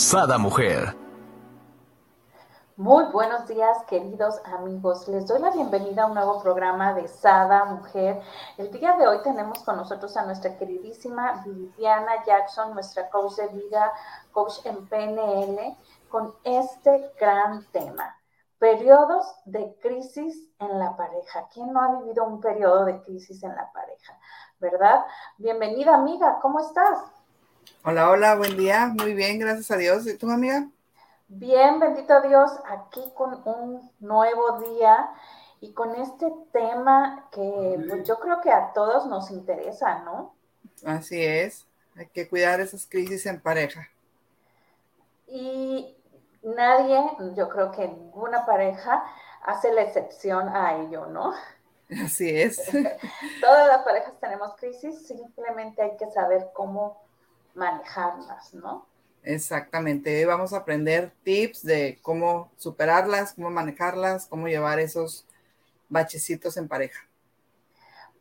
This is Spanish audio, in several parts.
Sada Mujer. Muy buenos días, queridos amigos. Les doy la bienvenida a un nuevo programa de Sada Mujer. El día de hoy tenemos con nosotros a nuestra queridísima Viviana Jackson, nuestra coach de vida, coach en PNL, con este gran tema. Periodos de crisis en la pareja. ¿Quién no ha vivido un periodo de crisis en la pareja? ¿Verdad? Bienvenida, amiga. ¿Cómo estás? Hola, hola, buen día. Muy bien, gracias a Dios. ¿Y tú, amiga? Bien, bendito Dios, aquí con un nuevo día y con este tema que pues, yo creo que a todos nos interesa, ¿no? Así es, hay que cuidar esas crisis en pareja. Y nadie, yo creo que ninguna pareja hace la excepción a ello, ¿no? Así es. Todas las parejas tenemos crisis, simplemente hay que saber cómo manejarlas, ¿no? Exactamente, vamos a aprender tips de cómo superarlas, cómo manejarlas, cómo llevar esos bachecitos en pareja.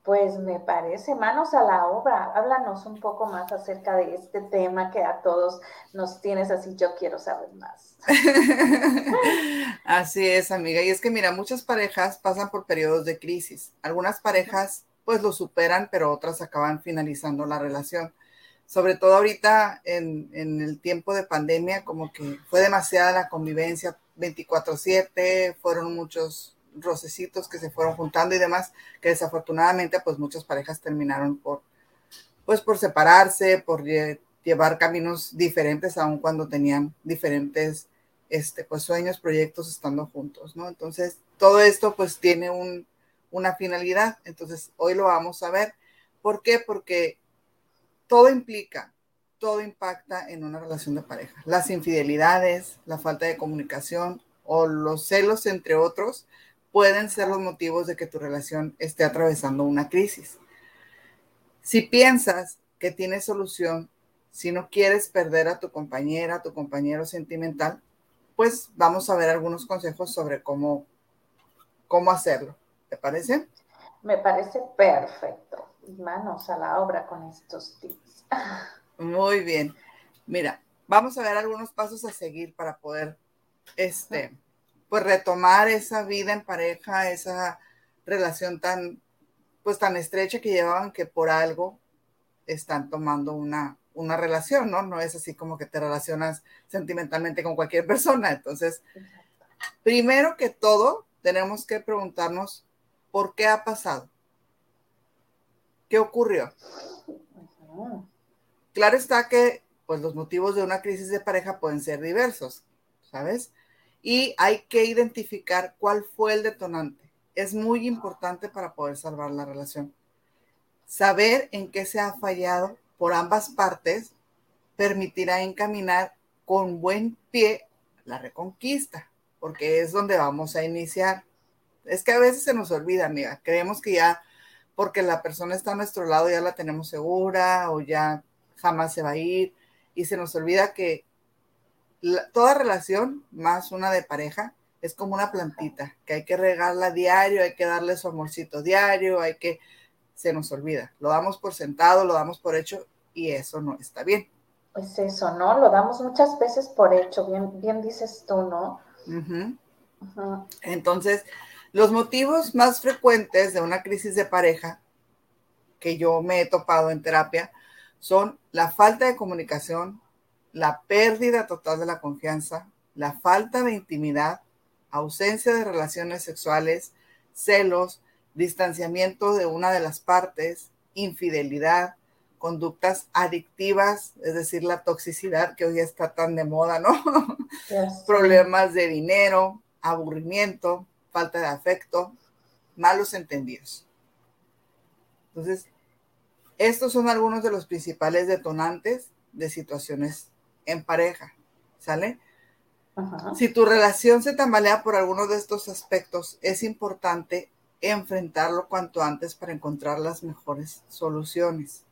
Pues me parece, manos a la obra. Háblanos un poco más acerca de este tema que a todos nos tienes así, yo quiero saber más. así es, amiga. Y es que mira, muchas parejas pasan por periodos de crisis. Algunas parejas pues lo superan, pero otras acaban finalizando la relación sobre todo ahorita en, el tiempo de pandemia, como que fue demasiada la convivencia 24/7, fueron muchos rocecitos que se fueron juntando y demás, que desafortunadamente pues muchas parejas terminaron por, pues por separarse, por llevar caminos diferentes, aun cuando tenían diferentes este, pues sueños, proyectos estando juntos, ¿no? Entonces, todo esto pues tiene un, una finalidad, entonces hoy lo vamos a ver. ¿Por qué? Porque todo implica, todo impacta en una relación de pareja. Las infidelidades, la falta de comunicación o los celos, entre otros, pueden ser los motivos de que tu relación esté atravesando una crisis. Si piensas que tienes solución, si no quieres perder a tu compañera, a tu compañero sentimental, pues vamos a ver algunos consejos sobre cómo, cómo hacerlo. ¿Te parece? Me parece perfecto manos a la obra con estos tips. Muy bien. Mira, vamos a ver algunos pasos a seguir para poder, este, pues retomar esa vida en pareja, esa relación tan, pues tan estrecha que llevaban que por algo están tomando una, una relación, ¿no? No es así como que te relacionas sentimentalmente con cualquier persona. Entonces, primero que todo, tenemos que preguntarnos por qué ha pasado. ¿Qué ocurrió? Claro está que pues los motivos de una crisis de pareja pueden ser diversos, ¿sabes? Y hay que identificar cuál fue el detonante. Es muy importante para poder salvar la relación. Saber en qué se ha fallado por ambas partes permitirá encaminar con buen pie la reconquista, porque es donde vamos a iniciar. Es que a veces se nos olvida, amiga. Creemos que ya porque la persona está a nuestro lado, ya la tenemos segura o ya jamás se va a ir y se nos olvida que toda relación, más una de pareja, es como una plantita, que hay que regarla diario, hay que darle su amorcito diario, hay que, se nos olvida, lo damos por sentado, lo damos por hecho y eso no está bien. Pues eso, ¿no? Lo damos muchas veces por hecho, bien, bien dices tú, ¿no? Entonces, los motivos más frecuentes de una crisis de pareja que yo me he topado en terapia son la falta de comunicación, la pérdida total de la confianza, la falta de intimidad, ausencia de relaciones sexuales, celos, distanciamiento de una de las partes, infidelidad, conductas adictivas, es decir, la toxicidad que hoy está tan de moda, ¿no? Problemas de dinero, aburrimiento, falta de afecto, malos entendidos. Entonces, estos son algunos de los principales detonantes de situaciones en pareja, ¿sale? Si tu relación se tambalea por alguno de estos aspectos, es importante enfrentarlo cuanto antes para encontrar las mejores soluciones.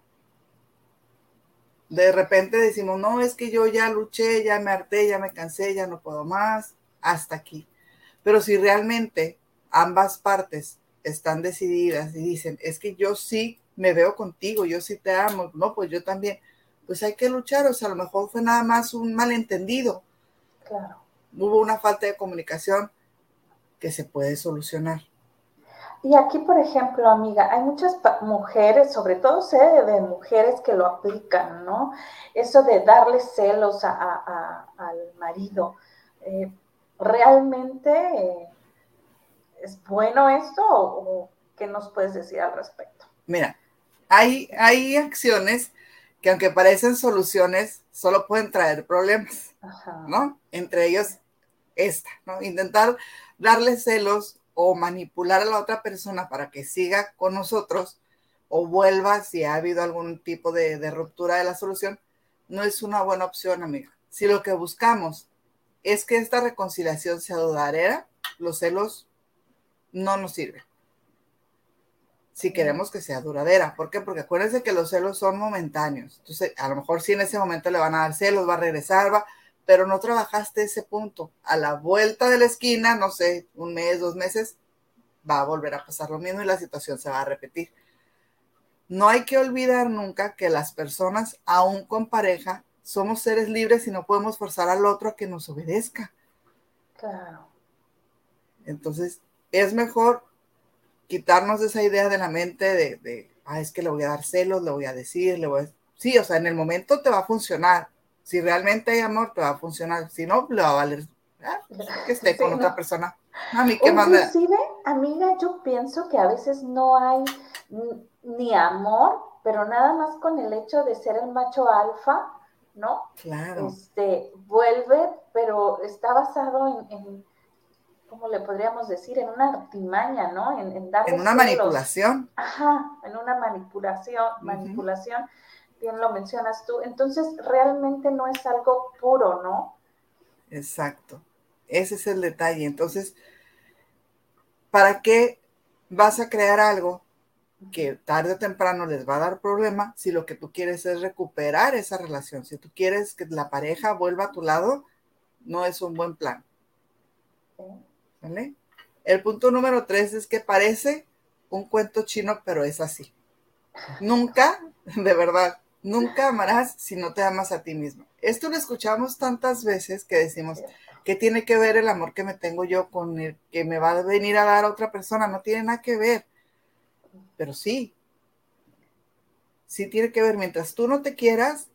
De repente decimos, no, es que yo ya luché, ya me harté, ya me cansé, ya no puedo más, hasta aquí. Pero si realmente ambas partes están decididas y dicen, es que yo sí me veo contigo, yo sí te amo, no, pues yo también, pues hay que luchar, o sea, a lo mejor fue nada más un malentendido. Claro. Hubo una falta de comunicación que se puede solucionar. Y aquí, por ejemplo, amiga, hay muchas mujeres, sobre todo sé de mujeres que lo aplican, ¿no? Eso de darle celos al marido. Eh, ¿Realmente eh, es bueno esto o, qué nos puedes decir al respecto? Mira, hay, hay acciones que aunque parecen soluciones, solo pueden traer problemas, ¿no? Entre ellos esta, ¿no? Intentar darle celos o manipular a la otra persona para que siga con nosotros o vuelva si ha habido algún tipo de, ruptura de la solución, no es una buena opción, amiga. Si lo que buscamos es que esta reconciliación sea duradera, los celos no nos sirven. Si queremos que sea duradera. ¿Por qué? Porque acuérdense que los celos son momentáneos. Entonces, a lo mejor si en ese momento le van a dar celos, va a regresar, va, pero no trabajaste ese punto. A la vuelta de la esquina, no sé, un mes, dos meses, va a volver a pasar lo mismo y la situación se va a repetir. No hay que olvidar nunca que las personas, aún con pareja, somos seres libres y no podemos forzar al otro a que nos obedezca. Claro. Entonces, es mejor quitarnos esa idea de la mente de, de ah, es que le voy a dar celos, le voy a decir, le voy a... Sí, o sea, en el momento te va a funcionar, si realmente hay amor, te va a funcionar. Si no, le va a valer ah, que esté con otra persona. A mí, ¿qué Inclusive, amiga, yo pienso que a veces no hay ni amor, pero nada más con el hecho de ser el macho alfa, ¿no? Claro. Este, vuelve, pero está basado en, ¿cómo le podríamos decir? En una artimaña, ¿no? En, en, en una manipulación. Ajá, en una manipulación, manipulación bien lo mencionas tú. Entonces, realmente no es algo puro, ¿no? Exacto. Ese es el detalle. Entonces, ¿para qué vas a crear algo que tarde o temprano les va a dar problema si lo que tú quieres es recuperar esa relación? Si tú quieres que la pareja vuelva a tu lado, no es un buen plan. ¿Vale? El punto número tres es que parece un cuento chino, pero es así. Nunca, de verdad, Nunca amarás si no te amas a ti mismo. Esto lo escuchamos tantas veces que decimos, ¿qué tiene que ver el amor que me tengo yo con el que me va a venir a dar otra persona? No tiene nada que ver. Pero sí, sí tiene que ver. Mientras tú no te quieras,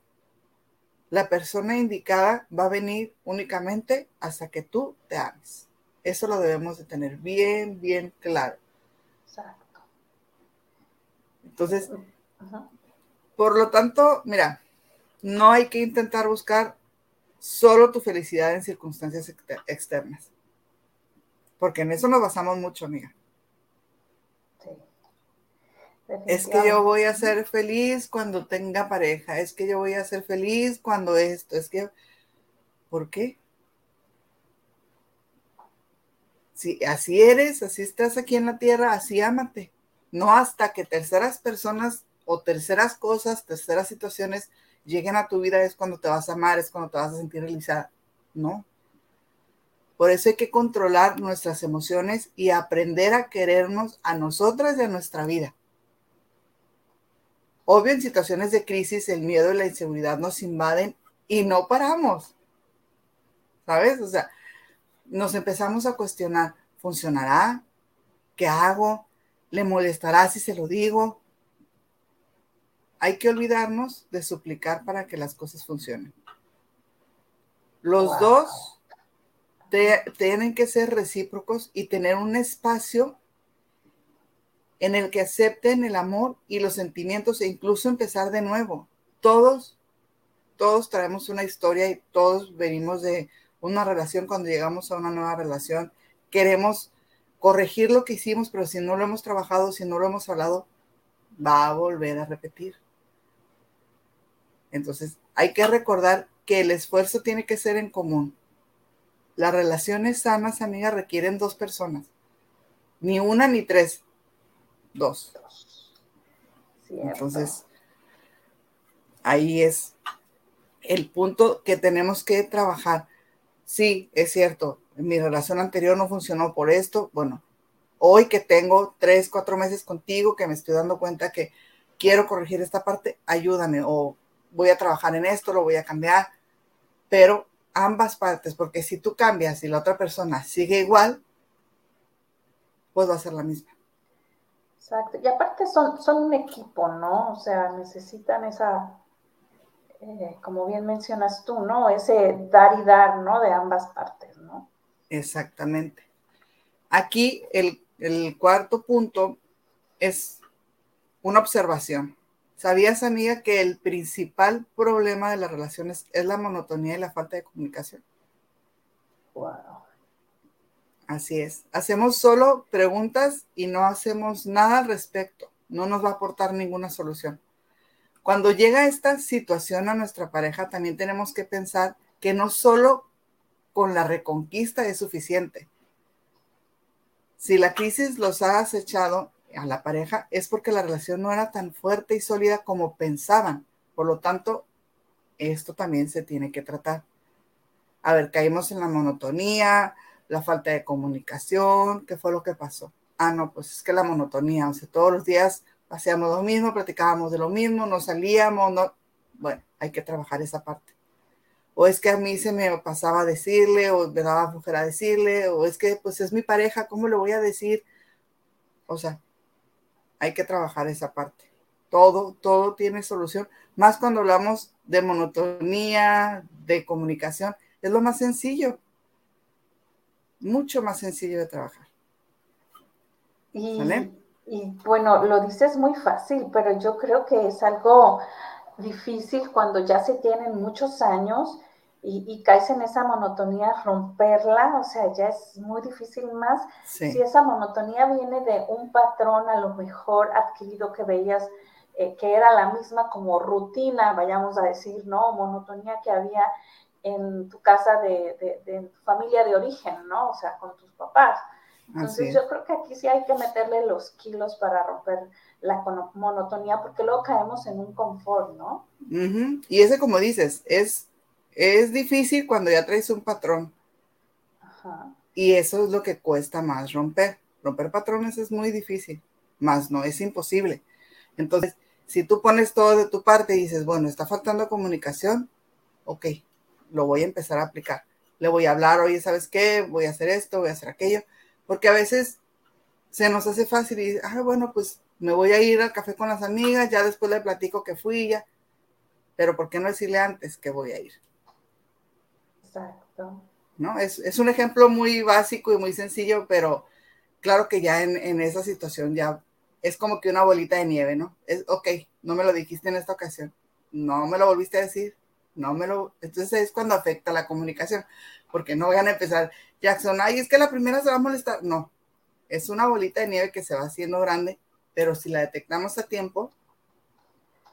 la persona indicada va a venir únicamente hasta que tú te ames. Eso lo debemos de tener bien, bien claro. Exacto. Entonces, por lo tanto, mira, no hay que intentar buscar solo tu felicidad en circunstancias externas. Porque en eso nos basamos mucho, amiga. Es que yo voy a ser feliz cuando tenga pareja, es que yo voy a ser feliz cuando esto, es que... ¿Por qué? Si así eres, así estás aquí en la tierra, así ámate. No hasta que terceras personas o terceras cosas, terceras situaciones lleguen a tu vida es cuando te vas a amar, es cuando te vas a sentir realizada. No. Por eso hay que controlar nuestras emociones y aprender a querernos a nosotras y a nuestra vida. Obvio, en situaciones de crisis, el miedo y la inseguridad nos invaden y no paramos. ¿Sabes? O sea, nos empezamos a cuestionar, ¿funcionará? ¿Qué hago? ¿Le molestará si se lo digo? hay que olvidarnos de suplicar para que las cosas funcionen. Los dos tienen que ser recíprocos y tener un espacio en el que acepten el amor y los sentimientos e incluso empezar de nuevo. Todos, todos traemos una historia y todos venimos de una relación cuando llegamos a una nueva relación. Queremos corregir lo que hicimos, pero si no lo hemos trabajado, si no lo hemos hablado, va a volver a repetir. Entonces, hay que recordar que el esfuerzo tiene que ser en común. las relaciones sanas, amiga, requieren dos personas. Ni una ni tres. Dos. Entonces, ahí es el punto que tenemos que trabajar. Sí, es cierto, mi relación anterior no funcionó por esto. Bueno, hoy que tengo tres, cuatro meses contigo, que me estoy dando cuenta que quiero corregir esta parte, ayúdame o voy a trabajar en esto, lo voy a cambiar. Pero ambas partes, porque si tú cambias y la otra persona sigue igual, pues va a ser la misma. Exacto. Y aparte son, son un equipo, ¿no? O sea, necesitan esa, eh, como bien mencionas tú, ¿no? Ese dar y dar, ¿no? De ambas partes, ¿no? Exactamente. Aquí el, el cuarto punto es una observación. ¿Sabías, amiga, que el principal problema de las relaciones es la monotonía y la falta de comunicación? Wow. Así es. Hacemos solo preguntas y no hacemos nada al respecto. No nos va a aportar ninguna solución. Cuando llega esta situación a nuestra pareja, también tenemos que pensar que no solo con la reconquista es suficiente. Si la crisis los ha acechado a la pareja es porque la relación no era tan fuerte y sólida como pensaban. Por lo tanto, esto también se tiene que tratar. A ver, caímos en la monotonía, la falta de comunicación, ¿qué fue lo que pasó? Ah, no, pues es que la monotonía, o sea, todos los días hacíamos lo mismo, platicábamos de lo mismo, no salíamos, no. Bueno, hay que trabajar esa parte. O es que a mí se me pasaba decirle, o me daba flojera decirle, o es que pues es mi pareja, ¿cómo le voy a decir? O sea, hay que trabajar esa parte. Todo, todo tiene solución. Más cuando hablamos de monotonía, de comunicación, es lo más sencillo. Mucho más sencillo de trabajar. Y, y bueno, lo dices muy fácil, pero yo creo que es algo difícil cuando ya se tienen muchos años y, caes en esa monotonía, romperla, o sea, ya es muy difícil más si esa monotonía viene de un patrón a lo mejor adquirido que veías eh, que era la misma como rutina, vayamos a decir, ¿no? Monotonía que había en tu casa de, de, tu familia de origen, ¿no? O sea, con tus papás. Entonces yo creo que aquí sí hay que meterle los kilos para romper la monotonía porque luego caemos en un confort, ¿no? Y ese, como dices, es es difícil cuando ya traes un patrón. Y eso es lo que cuesta más romper. Romper patrones es muy difícil, más no es imposible. Entonces, si tú pones todo de tu parte y dices, bueno, está faltando comunicación, ok, lo voy a empezar a aplicar. Le voy a hablar, oye, ¿sabes qué? Voy a hacer esto, voy a hacer aquello, porque a veces se nos hace fácil y, ah, bueno, pues me voy a ir al café con las amigas, ya después le platico que fui ya, pero ¿por qué no decirle antes que voy a ir? Exacto. ¿No? Es, un ejemplo muy básico y muy sencillo, pero claro que ya en, esa situación ya es como que una bolita de nieve, ¿no? Es, ok, no me lo dijiste en esta ocasión, no me lo volviste a decir, no me lo... Entonces es cuando afecta la comunicación, porque no van a empezar, Jackson, ay, es que la primera se va a molestar. No, es una bolita de nieve que se va haciendo grande, pero si la detectamos a tiempo,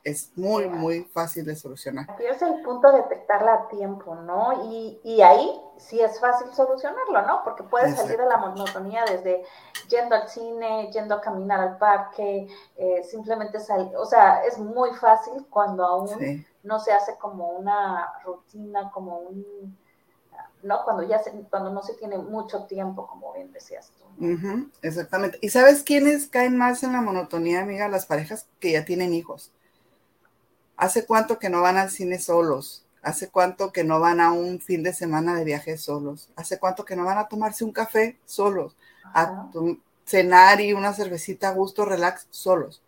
es muy, muy fácil de solucionar. Aquí es el punto de detectarla a tiempo, ¿no? Y, y ahí sí es fácil solucionarlo, ¿no? Porque puedes salir de la monotonía desde yendo al cine, yendo a caminar al parque, eh, simplemente salir, o sea, es muy fácil cuando aún no se hace como una rutina, como un, ¿no? Cuando ya se, cuando no se tiene mucho tiempo, como bien decías tú. exactamente. ¿Y sabes quiénes caen más en la monotonía, amiga? Las parejas que ya tienen hijos. ¿Hace cuánto que no van al cine solos? ¿Hace cuánto que no van a un fin de semana de viaje solos? ¿Hace cuánto que no van a tomarse un café solos? A cenar y una cervecita a gusto, relax, solos.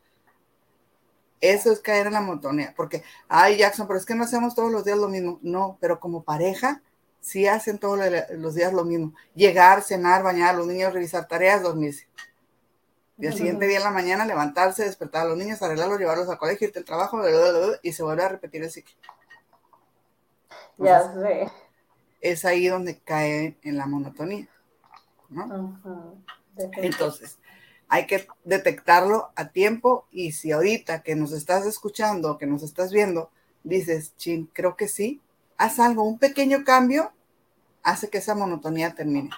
Eso es caer en la monotonía, porque, ay, Jackson, pero es que no hacemos todos los días lo mismo. No, pero como pareja, sí hacen todos los días lo mismo. Llegar, cenar, bañar a los niños, revisar tareas, dormirse. Y al siguiente día en la mañana levantarse, despertar a los niños, arreglarlos, llevarlos al colegio, irte al trabajo, y se vuelve a repetir el ciclo. ya sé. Es ahí donde cae en la monotonía. Entonces, hay que detectarlo a tiempo y si ahorita que nos estás escuchando, que nos estás viendo, dices, chin, creo que sí, haz algo, un pequeño cambio hace que esa monotonía termine.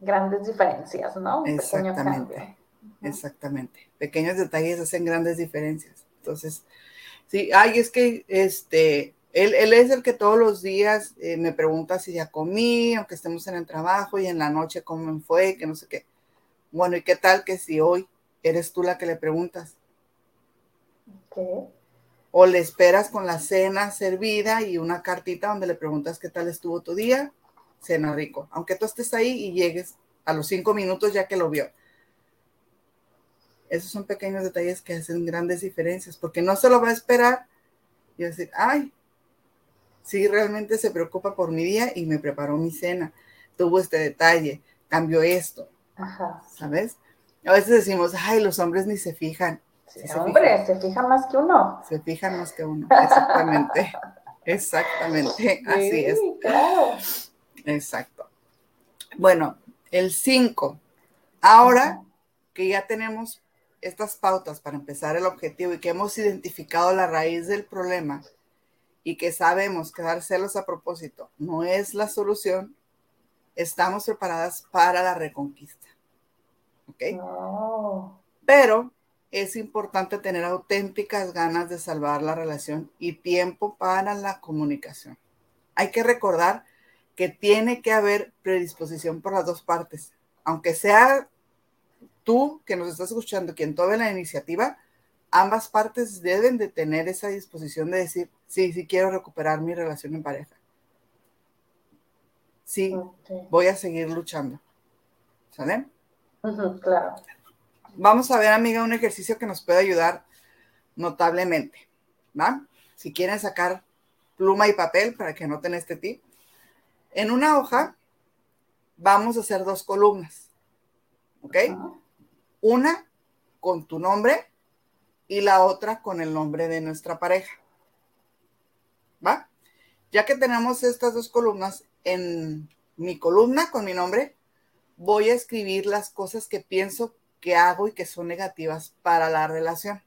Grandes diferencias, ¿no? exactamente. Exactamente. Pequeños detalles hacen grandes diferencias. Entonces, sí, ay, es que este, él, él es el que todos los días eh, me pregunta si ya comí, aunque estemos en el trabajo y en la noche cómo fue, que no sé qué. Bueno, ¿y qué tal que si hoy eres tú la que le preguntas? O le esperas con la cena servida y una cartita donde le preguntas qué tal estuvo tu día, cena rico. Aunque tú estés ahí y llegues a los cinco minutos ya que lo vio. Esos son pequeños detalles que hacen grandes diferencias, porque no se lo va a esperar y decir, ay, sí, realmente se preocupa por mi día y me preparó mi cena, tuvo este detalle, cambió esto, Ajá. ¿sabes? A veces decimos, ay, los hombres ni se fijan. Sí, se hombre, se fijan más que uno. Se fijan más que uno, exactamente. exactamente, así es. Claro. Exacto. Bueno, el 5. Ahora que ya tenemos estas pautas para empezar el objetivo y que hemos identificado la raíz del problema y que sabemos que dar celos a propósito no es la solución, estamos preparadas para la reconquista. ¿Ok? Pero es importante tener auténticas ganas de salvar la relación y tiempo para la comunicación. Hay que recordar que tiene que haber predisposición por las dos partes. Aunque sea tú que nos estás escuchando, quien tome la iniciativa, ambas partes deben de tener esa disposición de decir, sí, sí quiero recuperar mi relación en pareja. Sí, voy a seguir luchando. ¿Sale? claro. Vamos a ver, amiga, un ejercicio que nos puede ayudar notablemente. ¿Va? Si quieren sacar pluma y papel para que noten este tip. En una hoja vamos a hacer dos columnas. ¿Ok? Una con tu nombre y la otra con el nombre de nuestra pareja. ¿Va? Ya que tenemos estas dos columnas, en mi columna con mi nombre, voy a escribir las cosas que pienso que hago y que son negativas para la relación.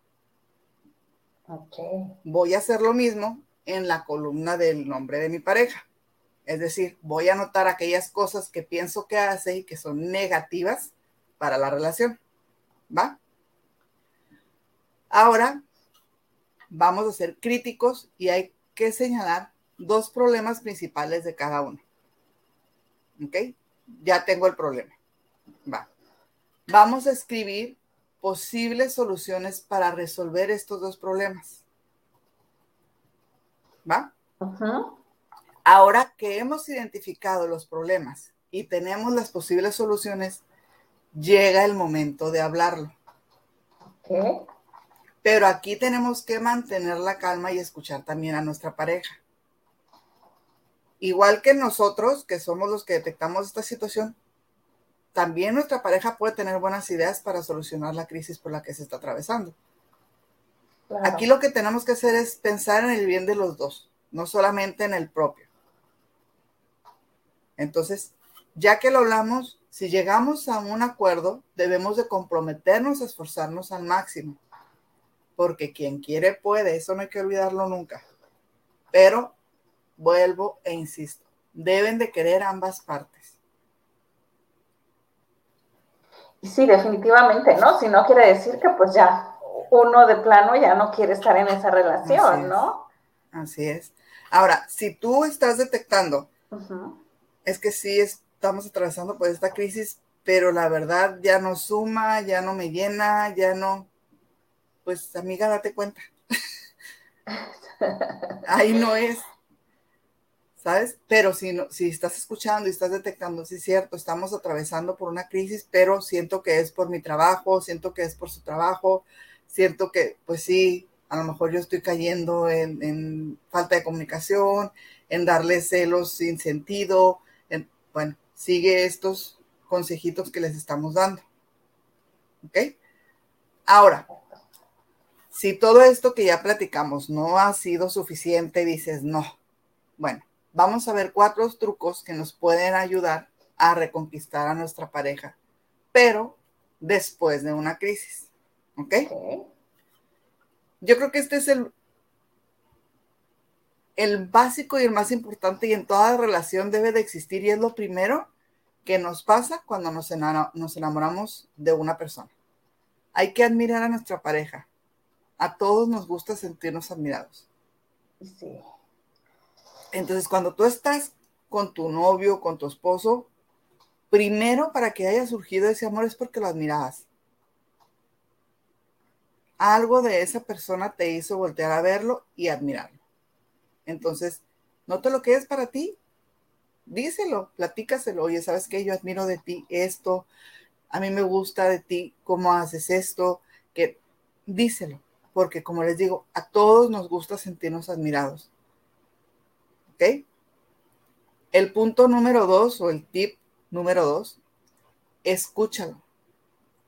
Okay. Voy a hacer lo mismo en la columna del nombre de mi pareja. Es decir, voy a anotar aquellas cosas que pienso que hace y que son negativas para la relación. ¿Va? Ahora vamos a ser críticos y hay que señalar dos problemas principales de cada uno. ¿Ok? Ya tengo el problema. Va. Vamos a escribir posibles soluciones para resolver estos dos problemas. ¿Va? Ahora que hemos identificado los problemas y tenemos las posibles soluciones, llega el momento de hablarlo. ¿Qué? Pero aquí tenemos que mantener la calma y escuchar también a nuestra pareja. Igual que nosotros, que somos los que detectamos esta situación, también nuestra pareja puede tener buenas ideas para solucionar la crisis por la que se está atravesando. Aquí lo que tenemos que hacer es pensar en el bien de los dos, no solamente en el propio. Entonces, ya que lo hablamos, si llegamos a un acuerdo, debemos de comprometernos a esforzarnos al máximo, porque quien quiere puede, eso no hay que olvidarlo nunca. Pero vuelvo e insisto, deben de querer ambas partes. Sí, definitivamente, ¿no? Si no quiere decir que pues ya uno de plano ya no quiere estar en esa relación, ¿no? Así es. Ahora, si tú estás detectando, es que sí es, estamos atravesando por esta crisis, pero la verdad ya no suma, ya no me llena, ya no, pues amiga, date cuenta. Ahí no es. ¿Sabes? Pero si, no, si estás escuchando y estás detectando, sí es cierto, estamos atravesando por una crisis, pero siento que es por mi trabajo, siento que es por su trabajo, siento que, pues sí, a lo mejor yo estoy cayendo en, en falta de comunicación, en darle celos sin sentido, en, bueno, sigue estos consejitos que les estamos dando. ¿Ok? Ahora, si todo esto que ya platicamos no ha sido suficiente, dices no. Bueno, vamos a ver cuatro trucos que nos pueden ayudar a reconquistar a nuestra pareja, pero después de una crisis. ¿Ok? Yo creo que este es el, el básico y el más importante y en toda relación debe de existir y es lo primero que nos pasa cuando nos, enamoramos de una persona. Hay que admirar a nuestra pareja. A todos nos gusta sentirnos admirados. Sí. Entonces, cuando tú estás con tu novio, con tu esposo, primero para que haya surgido ese amor es porque lo admirabas. Algo de esa persona te hizo voltear a verlo y admirarlo. Entonces, no te lo quedes para ti. Díselo, platícaselo. Oye, ¿sabes qué? Yo admiro de ti esto. A mí me gusta de ti cómo haces esto. Que díselo, porque como les digo, a todos nos gusta sentirnos admirados. ¿Ok? El punto número dos o el tip número dos, escúchalo.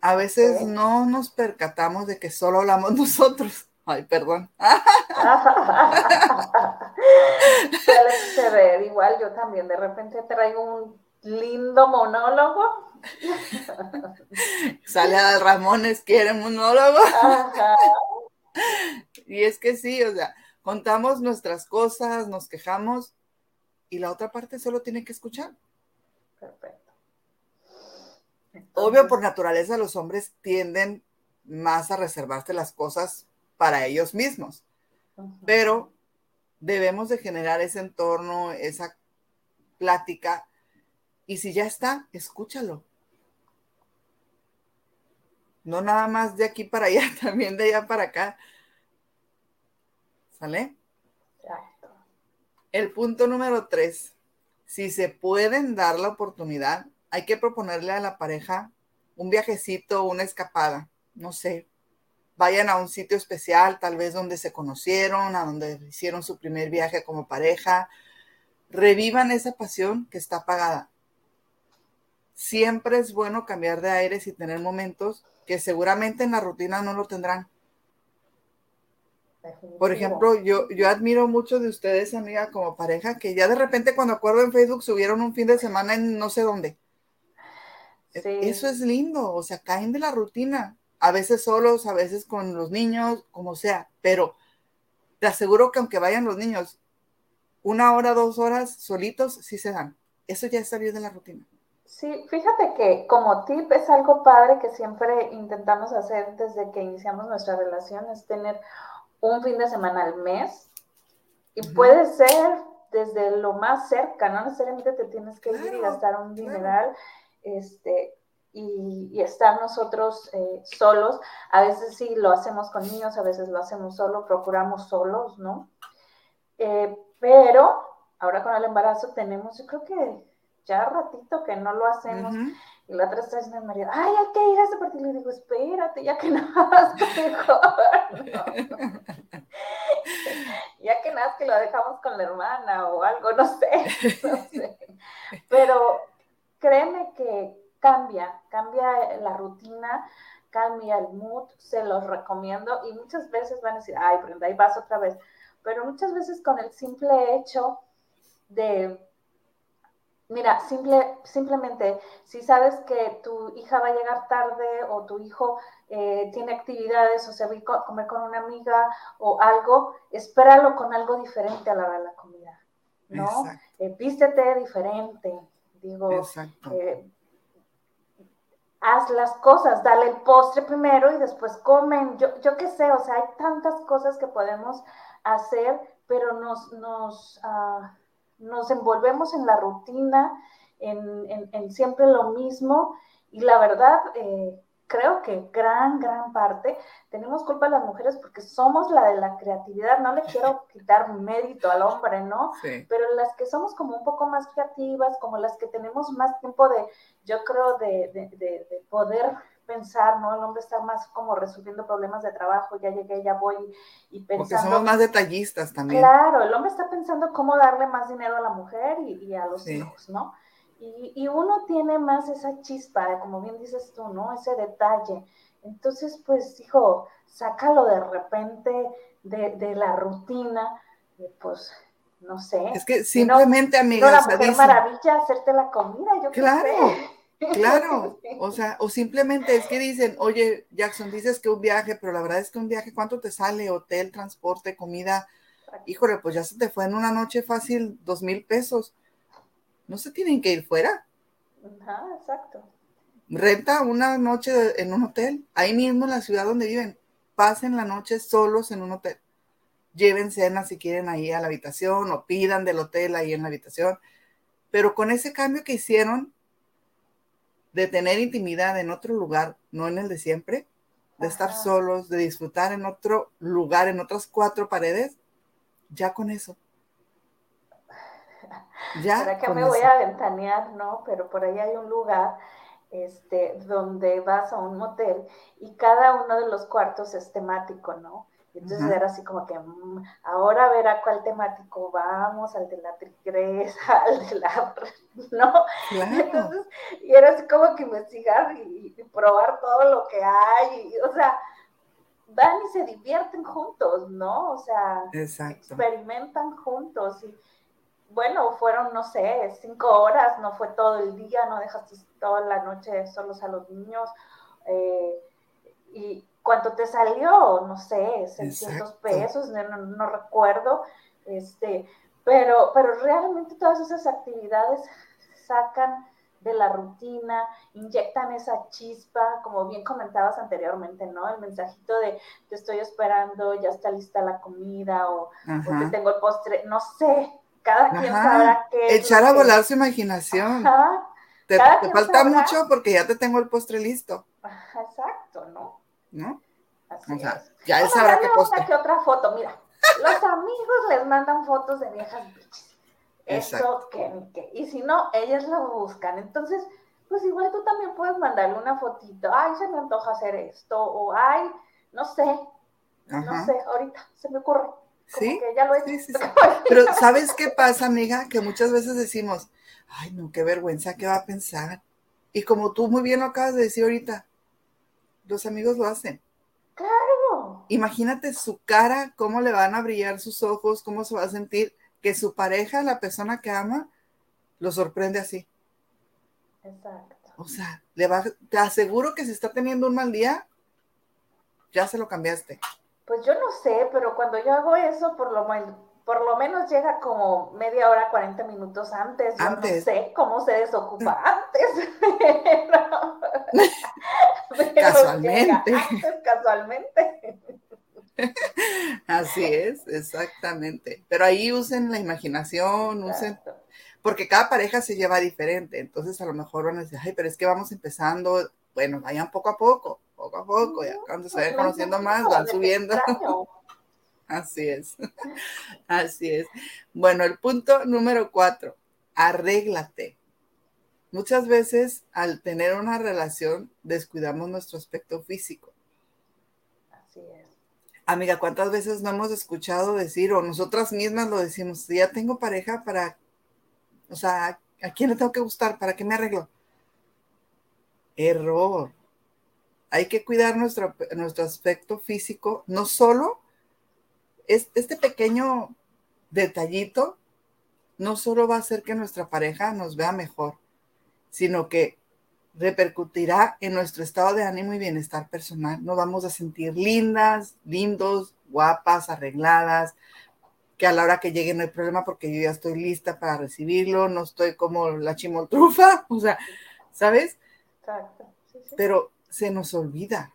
A veces no nos percatamos de que solo hablamos nosotros. Ay, perdón. Suele ver, igual yo también de repente traigo un lindo monólogo. Sale a Ramones, quiere monólogo. Y es que sí, o sea, contamos nuestras cosas, nos quejamos y la otra parte solo tiene que escuchar. Perfecto. Obvio, por naturaleza los hombres tienden más a reservarse las cosas para ellos mismos. Pero debemos de generar ese entorno, esa plática. Y si ya está, escúchalo. No nada más de aquí para allá, también de allá para acá. ¿Sale? El punto número tres. Si se pueden dar la oportunidad, hay que proponerle a la pareja un viajecito, una escapada. No sé, vayan a un sitio especial, tal vez donde se conocieron, a donde hicieron su primer viaje como pareja, revivan esa pasión que está apagada. Siempre es bueno cambiar de aires y tener momentos que seguramente en la rutina no lo tendrán. Por ejemplo, yo, yo admiro mucho de ustedes, amiga, como pareja, que ya de repente cuando acuerdo en Facebook subieron un fin de semana en no sé dónde. Eso es lindo, o sea, caen de la rutina a veces solos, a veces con los niños, como sea, pero te aseguro que aunque vayan los niños una hora, dos horas solitos, sí se dan. Eso ya es salir de la rutina. Sí, fíjate que como tip es algo padre que siempre intentamos hacer desde que iniciamos nuestra relación, es tener un fin de semana al mes y puede ser desde lo más cerca, no necesariamente te tienes que ir y gastar un dineral, este, y, estar nosotros eh, solos. A veces sí lo hacemos con niños, a veces lo hacemos solo, procuramos solos, ¿no? Eh, pero ahora con el embarazo tenemos, yo creo que ya ratito que no lo hacemos. Y la otra está diciendo mi marido, ay, hay que ir a ese partido. Y le digo, espérate, ya que nada, mejor. ya que nada, que lo dejamos con la hermana o algo, no sé. No sé. Pero créeme que cambia, cambia la rutina, cambia el mood, se los recomiendo y muchas veces van a decir, ay, Brenda, ahí vas otra vez, pero muchas veces con el simple hecho de, mira, simple, simplemente, si sabes que tu hija va a llegar tarde o tu hijo eh, tiene actividades o se va a comer con una amiga o algo, espéralo con algo diferente a la hora de la comida, ¿no? Eh, vístete diferente, digo, eh, haz las cosas, dale el postre primero y después comen. Yo, yo qué sé, o sea, hay tantas cosas que podemos hacer, pero nos, nos, ah, nos envolvemos en la rutina, en, en, siempre lo mismo. Y la verdad, eh, creo que gran, gran parte tenemos culpa las mujeres porque somos la de la creatividad. No le quiero quitar mérito al hombre, ¿no? Pero las que somos como un poco más creativas, como las que tenemos más tiempo de, yo creo, de, de, poder pensar, ¿no? El hombre está más como resolviendo problemas de trabajo, ya llegué, ya voy y pensando. Porque somos más detallistas también. Claro, el hombre está pensando cómo darle más dinero a la mujer y, a los hijos, ¿no? Y, uno tiene más esa chispa, como bien dices tú, ¿no? Ese detalle. Entonces, pues, hijo, sácalo de repente de, la rutina, pues, no sé. Es que simplemente, no, amiga. No, la maravilla hacerte la comida, yo Claro, claro. O sea, o simplemente es que dicen, oye, Jackson, dices que un viaje, pero la verdad es que un viaje, ¿cuánto te sale? Hotel, transporte, comida. híjole, pues ya se te fue en una noche fácil dos mil pesos. No se tienen que ir fuera. Ajá, exacto. Renta una noche en un hotel, ahí mismo en la ciudad donde viven. Pasen la noche solos en un hotel. Lleven cena si quieren ahí a la habitación o pidan del hotel ahí en la habitación. Pero con ese cambio que hicieron de tener intimidad en otro lugar, no en el de siempre, de estar solos, de disfrutar en otro lugar, en otras cuatro paredes, ya con eso. Ya. ¿Será que me voy a ventanear? No, pero por ahí hay un lugar este, donde vas a un motel y cada uno de los cuartos es temático, ¿no? Entonces era así como que, mm, ahora verá cuál temático vamos, al de la tigresa, al de la, ¿no? Entonces, y era así como que investigar y, y, probar todo lo que hay, y, o sea, van y se divierten juntos, ¿no? O sea, experimentan juntos y bueno, fueron, no sé, cinco horas, no fue todo el día, no dejaste toda la noche solos a los niños. Eh, y cuánto te salió, no sé, 600 pesos, no, recuerdo, este, pero, pero realmente todas esas actividades sacan de la rutina, inyectan esa chispa, como bien comentabas anteriormente, ¿no? El mensajito de te estoy esperando, ya está lista la comida o, te tengo el postre, no sé, cada quien sabrá qué. Echar a volar su imaginación. Te, falta mucho porque ya te tengo el postre listo. exacto, ¿no? ¿no? o sea, ya él sabrá qué poste. que otra foto, mira, los amigos les mandan fotos de viejas bichis. Eso que que. Y si no, ellas lo buscan. Entonces, pues igual tú también puedes mandarle una fotito. Ay, se me antoja hacer esto. O ay, no sé. No sé, ahorita se me ocurre. ¿Sí? Que ya lo he sí, Pero ¿sabes qué pasa, amiga? Que muchas veces decimos, ay, no, qué vergüenza, ¿qué va a pensar? Y como tú muy bien lo acabas de decir ahorita, los amigos lo hacen. Claro. Imagínate su cara, cómo le van a brillar sus ojos, cómo se va a sentir que su pareja, la persona que ama, lo sorprende así. Exacto. O sea, le va, te aseguro que si está teniendo un mal día, ya se lo cambiaste. Pues yo no sé, pero cuando yo hago eso, por lo menos por lo menos llega como media hora, 40 minutos antes. Yo no sé cómo se desocupa antes. casualmente. casualmente. Así es, exactamente. Pero ahí usen la imaginación, usen, porque cada pareja se lleva diferente. Entonces a lo mejor van a decir, ay, pero es que vamos empezando. Bueno, vayan poco a poco, poco a poco, ya cuando se vayan conociendo más, van subiendo. Así es. Así es. Bueno, el punto número cuatro, arréglate. Muchas veces al tener una relación descuidamos nuestro aspecto físico. Así es. Amiga, ¿cuántas veces no hemos escuchado decir o nosotras mismas lo decimos? Ya tengo pareja para, o sea, ¿a quién le tengo que gustar? ¿Para qué me arreglo? Error. Hay que cuidar nuestro, nuestro aspecto físico, no solo este pequeño detallito no solo va a hacer que nuestra pareja nos vea mejor, sino que repercutirá en nuestro estado de ánimo y bienestar personal. Nos vamos a sentir lindas, lindos, guapas, arregladas, que a la hora que llegue no hay problema porque yo ya estoy lista para recibirlo, no estoy como la chimoltrufa, o sea, ¿sabes? Exacto. Pero se nos olvida,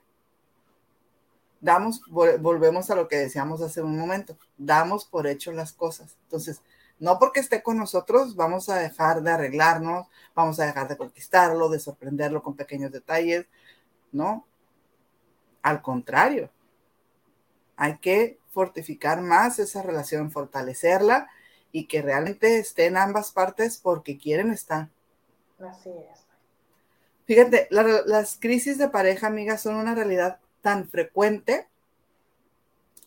damos, volvemos a lo que decíamos hace un momento, damos por hecho las cosas. Entonces, no porque esté con nosotros vamos a dejar de arreglarnos, vamos a dejar de conquistarlo, de sorprenderlo con pequeños detalles, ¿no? Al contrario, hay que fortificar más esa relación, fortalecerla y que realmente estén ambas partes porque quieren estar. Así es. Fíjate, las crisis de pareja, amigas, son una realidad tan frecuente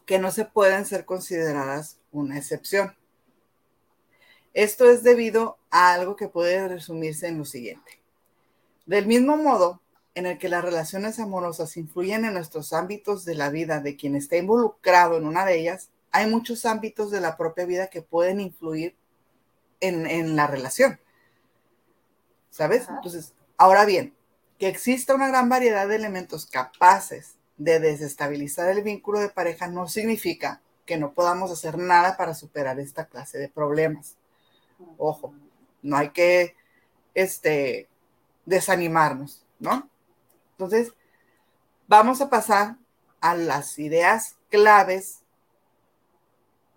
que no se pueden ser consideradas una excepción. Esto es debido a algo que puede resumirse en lo siguiente. Del mismo modo en el que las relaciones amorosas influyen en nuestros ámbitos de la vida de quien está involucrado en una de ellas, hay muchos ámbitos de la propia vida que pueden influir en, la relación. ¿Sabes? Entonces, ahora bien, que exista una gran variedad de elementos capaces de desestabilizar el vínculo de pareja no significa que no podamos hacer nada para superar esta clase de problemas. Ojo, no hay que este, desanimarnos, ¿no? Entonces, vamos a pasar a las ideas claves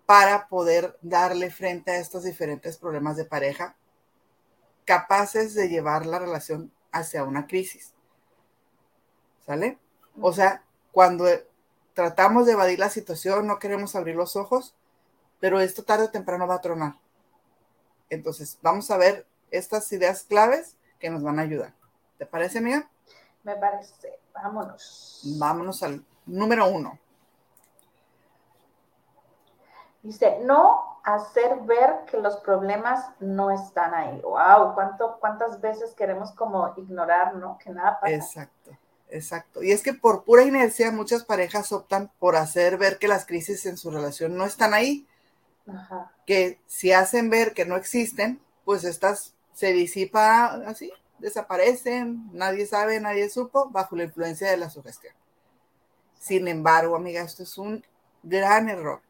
para poder darle frente a estos diferentes problemas de pareja, capaces de llevar la relación hacia una crisis. ¿Sale? O sea, cuando tratamos de evadir la situación, no queremos abrir los ojos, pero esto tarde o temprano va a tronar. Entonces, vamos a ver estas ideas claves que nos van a ayudar. ¿Te parece, amiga? Me parece. Vámonos. Vámonos al número uno. Dice, no hacer ver que los problemas no están ahí. Wow, ¿cuánto, cuántas veces queremos como ignorar, ¿no? Que nada pasa. Exacto, exacto. Y es que por pura inercia muchas parejas optan por hacer ver que las crisis en su relación no están ahí. Ajá. Que si hacen ver que no existen, pues estas se disipa así, desaparecen, nadie sabe, nadie supo, bajo la influencia de la sugestión. Sin embargo, amiga, esto es un gran error.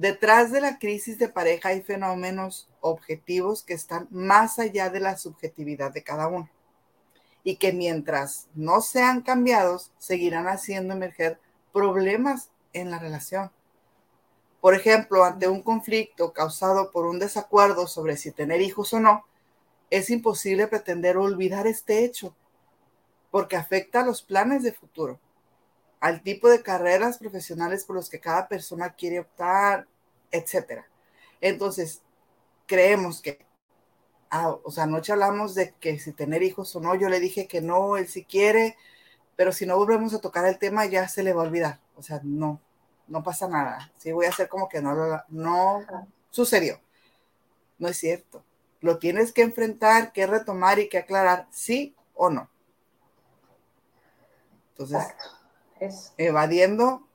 Detrás de la crisis de pareja hay fenómenos objetivos que están más allá de la subjetividad de cada uno y que mientras no sean cambiados, seguirán haciendo emerger problemas en la relación. Por ejemplo, ante un conflicto causado por un desacuerdo sobre si tener hijos o no, es imposible pretender olvidar este hecho, porque afecta a los planes de futuro, al tipo de carreras profesionales por los que cada persona quiere optar, etc. Entonces, creemos que, ah, o sea, anoche hablamos de que si tener hijos o no, yo le dije que no, él sí quiere, pero si no volvemos a tocar el tema ya se le va a olvidar, o sea, no, no pasa nada, sí voy a hacer como que no, no sucedió. No es cierto lo tienes que enfrentar, que retomar y que aclarar, sí o no. Entonces, evadiendo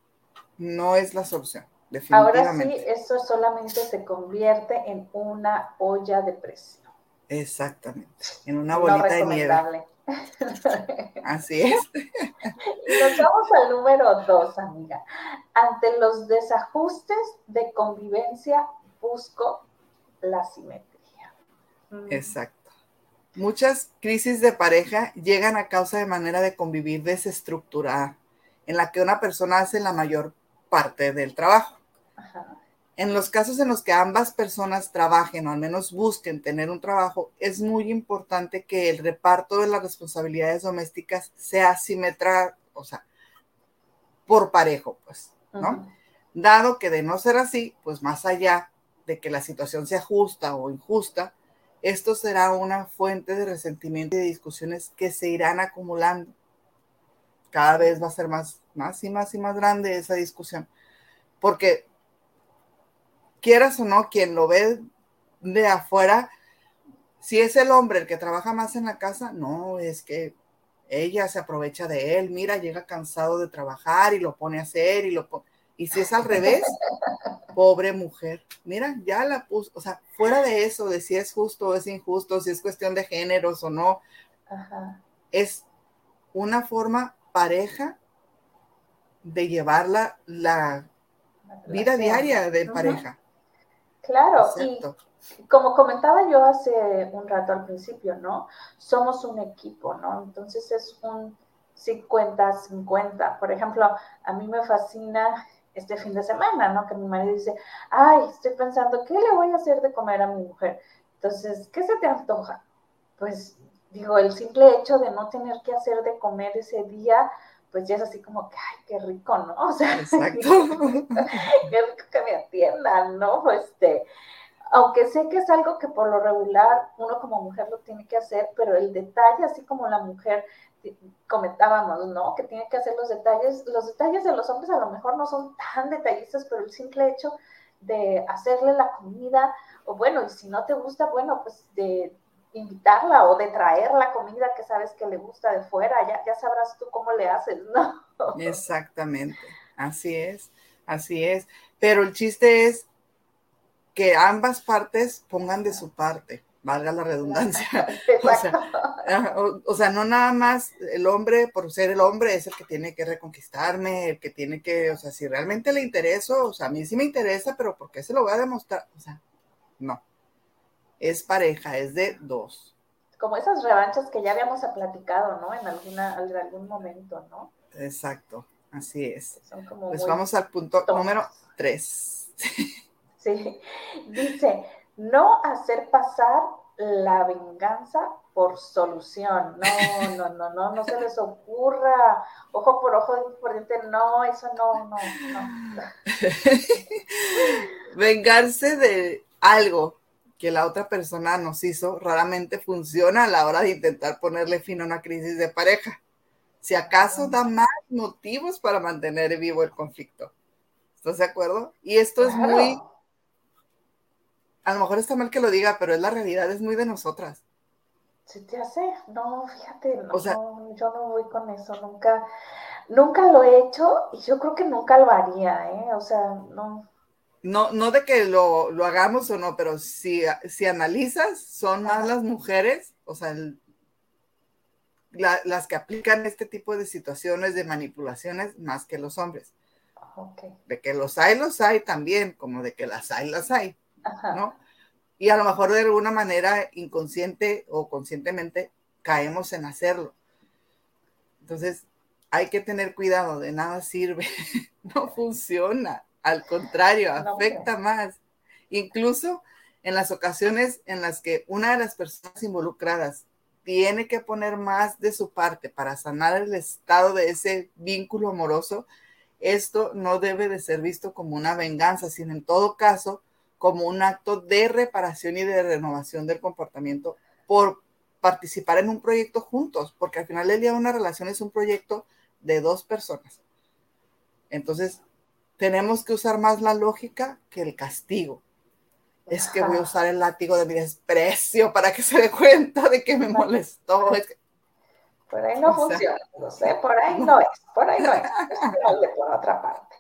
no es la solución. Ahora sí, esto solamente se convierte en una olla de presión. Exactamente, en una bolita de nieve. Así es. Y nos vamos al número dos, amiga. Ante los desajustes de convivencia, busco la simetría. Exacto. Muchas crisis de pareja llegan a causa de manera de convivir desestructurada, en la que una persona hace la mayor parte del trabajo. En los casos en los que ambas personas trabajen o al menos busquen tener un trabajo, es muy importante que el reparto de las responsabilidades domésticas sea simétrico, o sea, por parejo, pues, ¿no? Dado que de no ser así, pues más allá de que la situación sea justa o injusta, esto será una fuente de resentimiento y de discusiones que se irán acumulando. Cada vez va a ser más, más y más y más grande esa discusión. Porque quieras o no, quien lo ve de afuera, si es el hombre el que trabaja más en la casa, no, es que ella se aprovecha de él, mira, llega cansado de trabajar y lo pone a hacer y lo pone y si es al revés, pobre mujer, mira, ya la puso, o sea, fuera de eso, de si es justo o es injusto, si es cuestión de géneros o no, es una forma pareja de llevar la, vida diaria de pareja. Claro, y como comentaba yo hace un rato al principio, ¿no? Somos un equipo, ¿no? Entonces es un 50-50. Por ejemplo, a mí me fascina este fin de semana, ¿no? Que mi marido dice, ay, estoy pensando, ¿qué le voy a hacer de comer a mi mujer? Entonces, ¿qué se te antoja? Pues digo, el simple hecho de no tener que hacer de comer ese día, pues ya es así como que, ay, qué rico, ¿no? O sea, Exacto. qué rico que me atiendan, ¿no? Pues, este, aunque sé que es algo que por lo regular uno como mujer lo tiene que hacer, pero el detalle, así como la mujer comentábamos, ¿no? Que tiene que hacer los detalles. Los detalles de los hombres a lo mejor no son tan detallistas, pero el simple hecho de hacerle la comida, o bueno, y si no te gusta, bueno, pues de invitarla o de traer la comida que sabes que le gusta de fuera, ya, ya sabrás tú cómo le haces, ¿no? Exactamente, así es, así es. Pero el chiste es que ambas partes pongan de su parte, valga la redundancia. O sea, no nada más el hombre, por ser el hombre, es el que tiene que reconquistarme, el que tiene que, o sea, si realmente le intereso, o sea, a mí sí me interesa, pero ¿por qué se lo voy a demostrar? O sea, no. Es pareja, es de dos. Como esas revanchas que ya habíamos platicado, ¿no? En alguna, en algún momento, ¿no? Exacto, así es. pues vamos al punto número tres. Sí, dice, no hacer pasar la venganza por solución. No, no, no, no, no se les ocurra. Ojo por ojo, diente por diente. No, eso no, no, no. Vengarse de algo que la otra persona nos hizo raramente funciona a la hora de intentar ponerle fin a una crisis de pareja. Si acaso da más motivos para mantener vivo el conflicto. ¿Estás de acuerdo? Y esto es muy a lo mejor está mal que lo diga, pero es la realidad, es muy de nosotras. ¿Se te hace? No, fíjate, no, yo no voy con eso, nunca, nunca lo he hecho y yo creo que nunca lo haría, ¿eh? O sea, no. No, no de que lo, hagamos o no, pero si, si analizas, son más las mujeres, o sea, las que aplican este tipo de situaciones de manipulaciones más que los hombres. Okay. De que los hay, los hay también, como de que las hay, las hay. ¿no? Y a lo mejor de alguna manera inconsciente o conscientemente caemos en hacerlo. Entonces, hay que tener cuidado, de nada sirve, no funciona, al contrario, afecta más. Incluso en las ocasiones en las que una de las personas involucradas tiene que poner más de su parte para sanar el estado de ese vínculo amoroso, esto no debe de ser visto como una venganza, sino en todo caso como un acto de reparación y de renovación del comportamiento por participar en un proyecto juntos, porque al final del día una relación es un proyecto de dos personas. Entonces, tenemos que usar más la lógica que el castigo. Es que voy a usar el látigo de mi desprecio para que se dé cuenta de que me molestó. Por ahí no funciona, no sé, por ahí no es, por ahí no es, es por otra parte.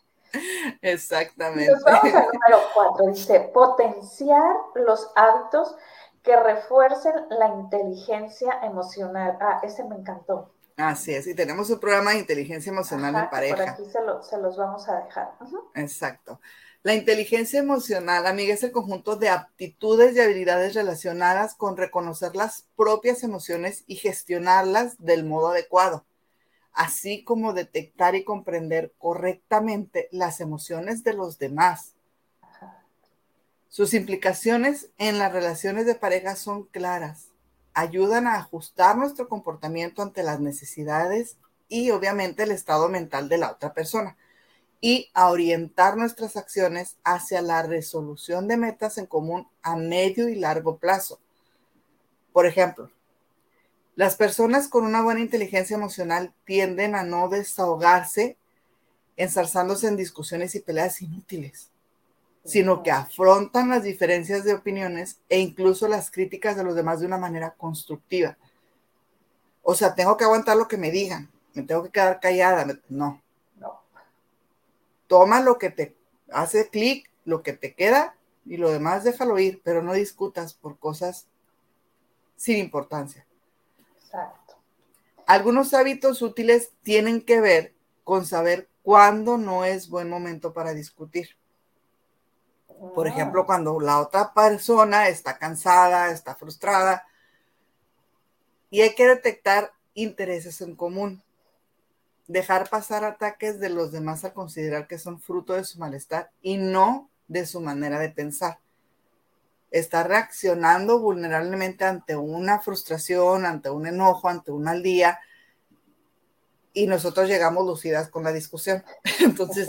Exactamente. Nos vamos al número cuatro. Dice, potenciar los hábitos que refuercen la inteligencia emocional. Ah, ese me encantó. Así es, y tenemos un programa de inteligencia emocional en pareja. Por aquí se, los vamos a dejar. Exacto. La inteligencia emocional, amiga, es el conjunto de aptitudes y habilidades relacionadas con reconocer las propias emociones y gestionarlas del modo adecuado así como detectar y comprender correctamente las emociones de los demás. Sus implicaciones en las relaciones de pareja son claras. Ayudan a ajustar nuestro comportamiento ante las necesidades y obviamente el estado mental de la otra persona y a orientar nuestras acciones hacia la resolución de metas en común a medio y largo plazo. Por ejemplo, las personas con una buena inteligencia emocional tienden a no desahogarse ensarzándose en discusiones y peleas inútiles, sino que afrontan las diferencias de opiniones e incluso las críticas de los demás de una manera constructiva. O sea, tengo que aguantar lo que me digan, me tengo que quedar callada. No. No. Toma lo que te hace clic, lo que te queda y lo demás déjalo ir, pero no discutas por cosas sin importancia. Algunos hábitos útiles tienen que ver con saber cuándo no es buen momento para discutir. Por ejemplo, ah. cuando la otra persona está cansada, está frustrada, y hay que detectar intereses en común. Dejar pasar ataques de los demás al considerar que son fruto de su malestar y no de su manera de pensar está reaccionando vulnerablemente ante una frustración, ante un enojo, ante un mal día, y nosotros llegamos lucidas con la discusión. Entonces,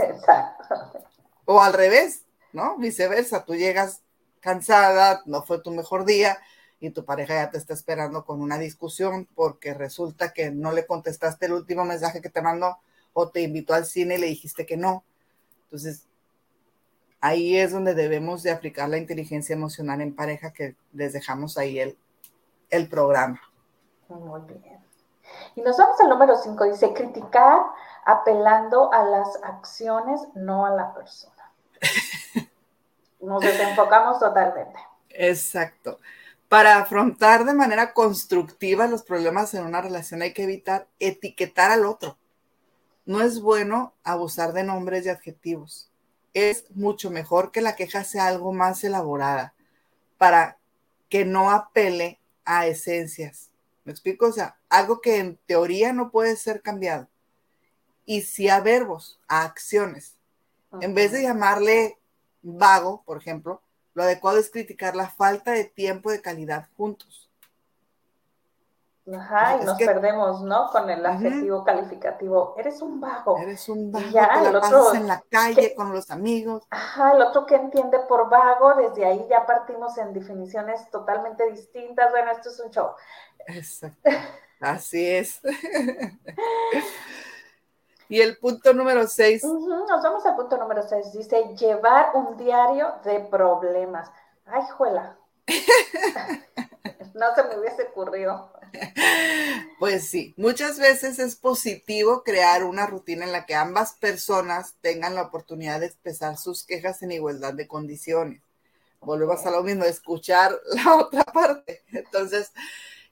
o al revés, ¿no? Viceversa, tú llegas cansada, no fue tu mejor día y tu pareja ya te está esperando con una discusión porque resulta que no le contestaste el último mensaje que te mandó o te invitó al cine y le dijiste que no. Entonces, ahí es donde debemos de aplicar la inteligencia emocional en pareja que les dejamos ahí el, el programa. Muy bien. Y nos vamos al número 5, dice criticar apelando a las acciones, no a la persona. Nos desenfocamos totalmente. Exacto. Para afrontar de manera constructiva los problemas en una relación hay que evitar etiquetar al otro. No es bueno abusar de nombres y adjetivos. Es mucho mejor que la queja sea algo más elaborada para que no apele a esencias. ¿Me explico? O sea, algo que en teoría no puede ser cambiado. Y sí a verbos, a acciones. En vez de llamarle vago, por ejemplo, lo adecuado es criticar la falta de tiempo de calidad juntos. Ajá, y nos perdemos, ¿no? Con el adjetivo calificativo. Eres un vago. Eres un vago. ya, el otro, en la calle con los amigos. Ajá, el otro que entiende por vago, desde ahí ya partimos en definiciones totalmente distintas. Bueno, esto es un show. Exacto. Así es. Y el punto número seis. nos vamos al punto número seis. Dice, llevar un diario de problemas. Ay, juela. no se me hubiese ocurrido. Pues sí, muchas veces es positivo crear una rutina en la que ambas personas tengan la oportunidad de expresar sus quejas en igualdad de condiciones. Volvemos a lo mismo, escuchar la otra parte. Entonces,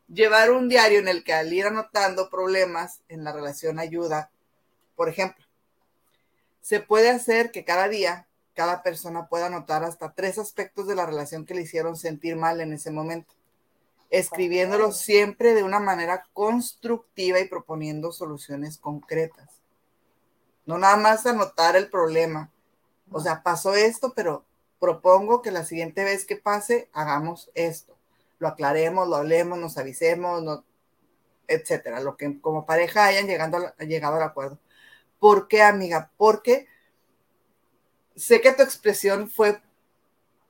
llevar un diario en el que al ir anotando problemas en la relación ayuda por ejemplo, se puede hacer que cada día cada persona pueda anotar hasta tres aspectos de la relación que le hicieron sentir mal en ese momento, escribiéndolo siempre de una manera constructiva y proponiendo soluciones concretas. No nada más anotar el problema. O sea, pasó esto, pero propongo que la siguiente vez que pase, hagamos esto. Lo aclaremos, lo hablemos, nos avisemos, etcétera. Lo que como pareja hayan llegado, llegado al acuerdo. ¿Por qué, amiga? Porque sé que tu expresión fue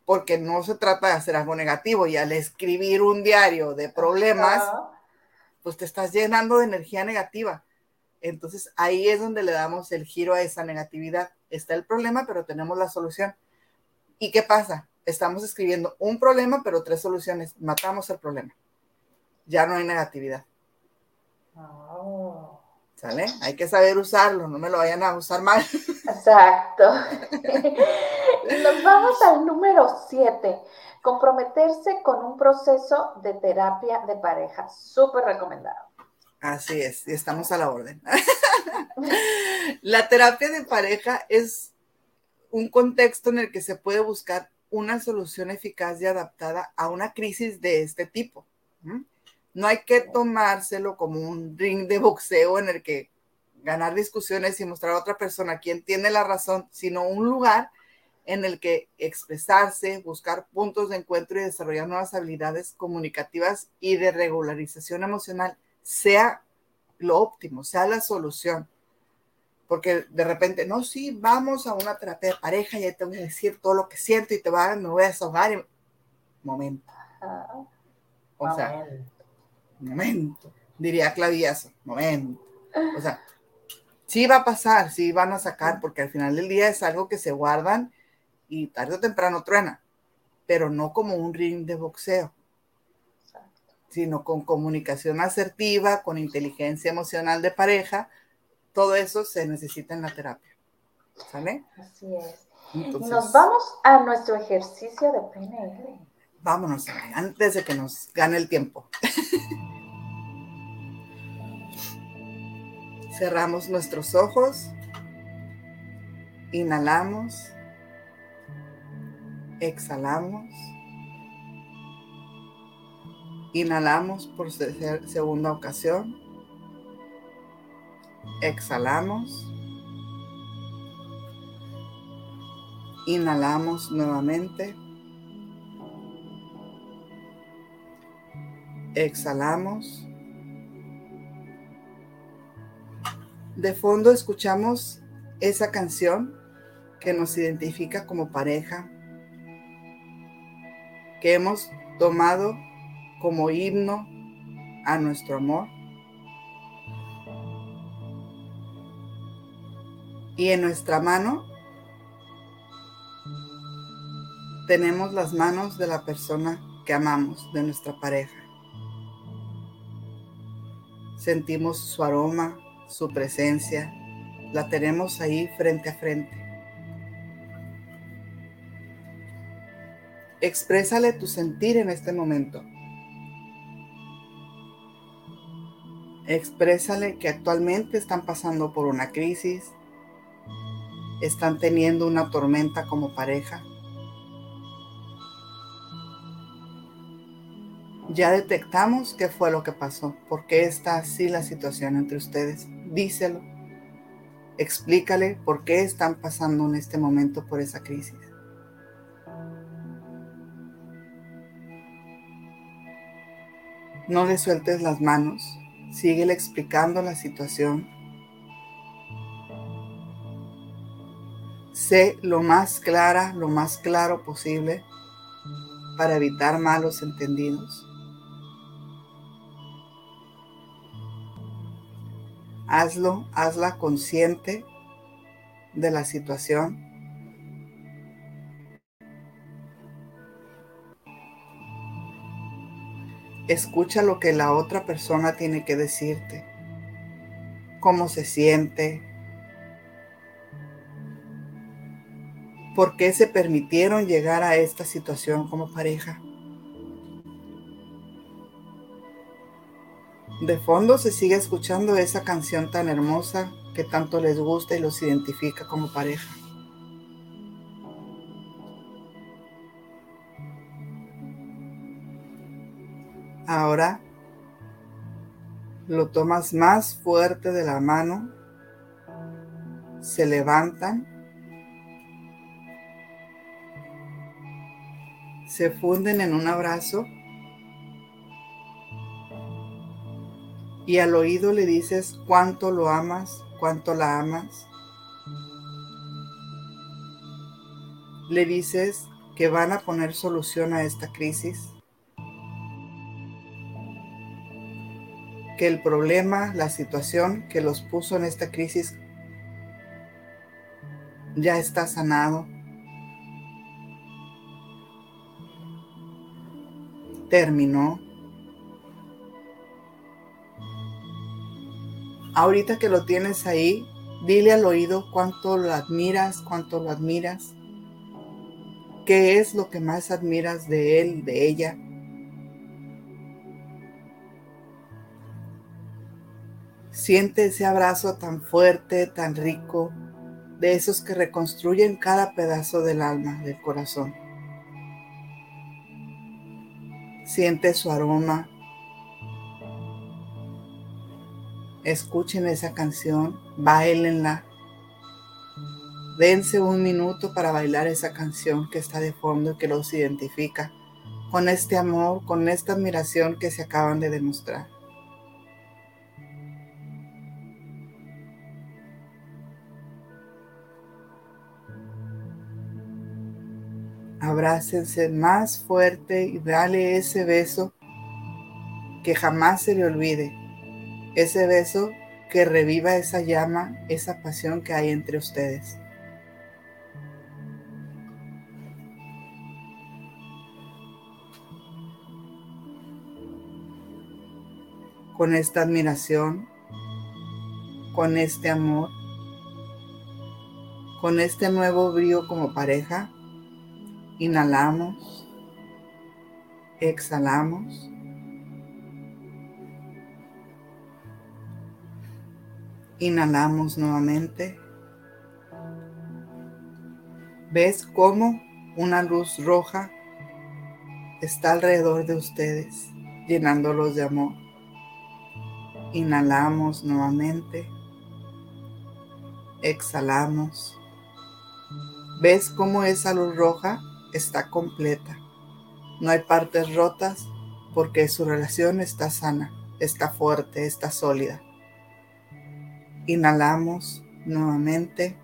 porque no se trata de hacer algo negativo y al escribir un diario de problemas, pues te estás llenando de energía negativa. Entonces ahí es donde le damos el giro a esa negatividad. Está el problema, pero tenemos la solución. ¿Y qué pasa? Estamos escribiendo un problema, pero tres soluciones. Matamos el problema. Ya no hay negatividad. Oh. ¿Sale? Hay que saber usarlo, no me lo vayan a usar mal. Exacto. y nos vamos al número 7, comprometerse con un proceso de terapia de pareja. Súper recomendado. Así es, y estamos a la orden. la terapia de pareja es un contexto en el que se puede buscar una solución eficaz y adaptada a una crisis de este tipo. No hay que tomárselo como un ring de boxeo en el que ganar discusiones y mostrar a otra persona quién tiene la razón, sino un lugar en el que expresarse, buscar puntos de encuentro y desarrollar nuevas habilidades comunicativas y de regularización emocional sea lo óptimo, sea la solución. Porque de repente, no, sí, vamos a una terapia de pareja y ahí te voy a decir todo lo que siento y te va, me voy a desahogar. Y... Momento. O sea, momento, diría Claviazo, momento. O sea, sí va a pasar, sí van a sacar, porque al final del día es algo que se guardan y tarde o temprano truena, pero no como un ring de boxeo, sino con comunicación asertiva, con inteligencia emocional de pareja, todo eso se necesita en la terapia. ¿Sale? Así es. y nos vamos a nuestro ejercicio de PNL. Vámonos, antes de que nos gane el tiempo. Cerramos nuestros ojos. Inhalamos. Exhalamos. Inhalamos por segunda ocasión. Exhalamos. Inhalamos nuevamente. Exhalamos. De fondo escuchamos esa canción que nos identifica como pareja, que hemos tomado como himno a nuestro amor. Y en nuestra mano tenemos las manos de la persona que amamos, de nuestra pareja sentimos su aroma, su presencia, la tenemos ahí frente a frente. Exprésale tu sentir en este momento. Exprésale que actualmente están pasando por una crisis, están teniendo una tormenta como pareja Ya detectamos qué fue lo que pasó, por qué está así la situación entre ustedes. Díselo. Explícale por qué están pasando en este momento por esa crisis. No le sueltes las manos, síguele explicando la situación. Sé lo más clara, lo más claro posible para evitar malos entendidos. Hazlo, hazla consciente de la situación. Escucha lo que la otra persona tiene que decirte, cómo se siente, por qué se permitieron llegar a esta situación como pareja. De fondo se sigue escuchando esa canción tan hermosa que tanto les gusta y los identifica como pareja. Ahora lo tomas más fuerte de la mano, se levantan, se funden en un abrazo y al oído le dices cuánto lo amas, cuánto la amas. Le dices que van a poner solución a esta crisis, que el problema, la situación que los puso en esta crisis ya está sanado. Terminó. Ahorita que lo tienes ahí, dile al oído cuánto lo admiras, cuánto lo admiras. ¿Qué es lo que más admiras de él, de ella? Siente ese abrazo tan fuerte, tan rico, de esos que reconstruyen cada pedazo del alma, del corazón. Siente su aroma, escuchen esa canción, bailenla. Dense un minuto para bailar esa canción que está de fondo y que los identifica con este amor, con esta admiración que se acaban de demostrar. Abrácense más fuerte y dale ese beso que jamás se le olvide ese beso que reviva esa llama, esa pasión que hay entre ustedes. Con esta admiración, con este amor, con este nuevo brío como pareja, inhalamos, exhalamos. Inhalamos nuevamente. ¿Ves cómo una luz roja está alrededor de ustedes, llenándolos de amor? Inhalamos nuevamente. Exhalamos. ¿Ves cómo esa luz roja está completa? No hay partes rotas porque su relación está sana, está fuerte, está sólida. Inhalamos nuevamente.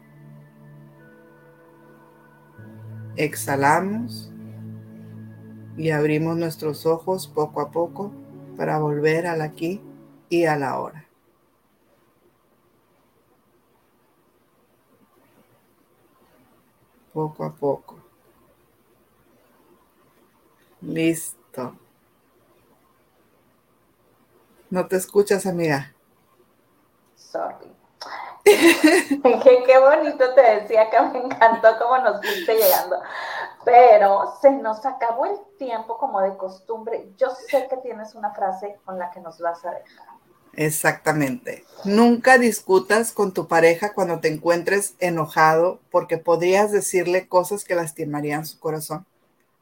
Exhalamos y abrimos nuestros ojos poco a poco para volver al aquí y a la hora. Poco a poco. Listo. ¿No te escuchas, amiga? sorry. qué, bonito te decía que me encantó cómo nos fuiste llegando. Pero se nos acabó el tiempo como de costumbre. Yo sé que tienes una frase con la que nos vas a dejar. Exactamente. Nunca discutas con tu pareja cuando te encuentres enojado porque podrías decirle cosas que lastimarían su corazón.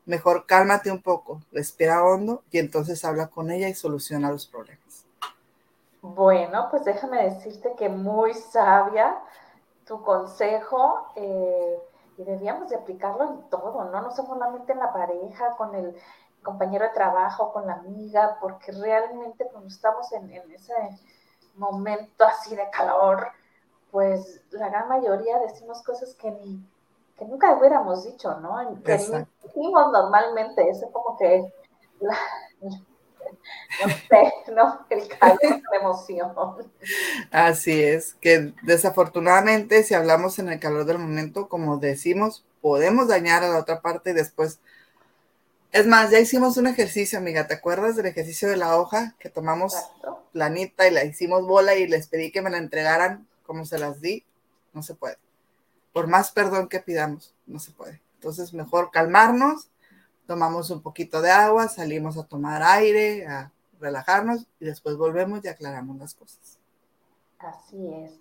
Mejor cálmate un poco, respira hondo y entonces habla con ella y soluciona los problemas. Bueno, pues déjame decirte que muy sabia tu consejo eh, y debíamos de aplicarlo en todo, ¿no? No solamente en la pareja, con el compañero de trabajo, con la amiga, porque realmente cuando estamos en, ese momento así de calor, pues la gran mayoría decimos cosas que ni que nunca hubiéramos dicho, ¿no? Que decimos normalmente, eso como que la, no sé, ¿no? El calor de emoción. Así es, que desafortunadamente si hablamos en el calor del momento, como decimos, podemos dañar a la otra parte y después es más, ya hicimos un ejercicio, amiga. ¿Te acuerdas del ejercicio de la hoja que tomamos planita y la hicimos bola y les pedí que me la entregaran como se las di? No se puede. Por más perdón que pidamos, no se puede. Entonces, mejor calmarnos, tomamos un poquito de agua, salimos a tomar aire, a relajarnos y después volvemos y aclaramos las cosas. Así es.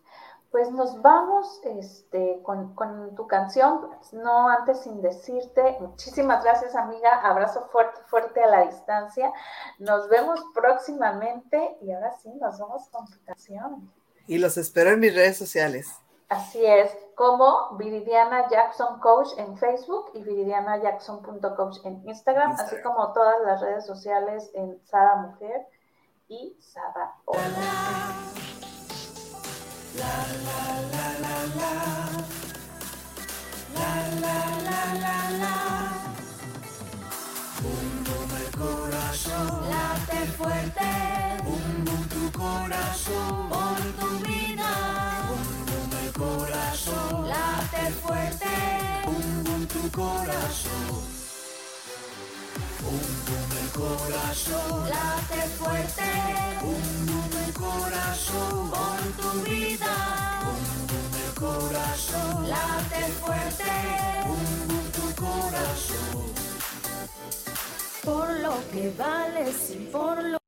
Pues nos vamos este, con, tu canción, no antes sin decirte, muchísimas gracias amiga, abrazo fuerte, fuerte a la distancia, nos vemos próximamente y ahora sí, nos vamos con tu canción. Y los espero en mis redes sociales. Así es, como Viridiana Jackson Coach en Facebook y viridianajackson.coach en Instagram, Instagram, así como todas las redes sociales en Sada Mujer y Sada Hola. La la la la la. La la la la la. Bum bum el corazón. Late fuerte. Bum tu corazón. Late fuerte. Bum bum tu corazón. Bum bum el corazón. Late fuerte. Bum bum el corazón. Por tu vida. Bum bum el corazón. Late fuerte. Bum bum tu corazón. Por lo que vales y por lo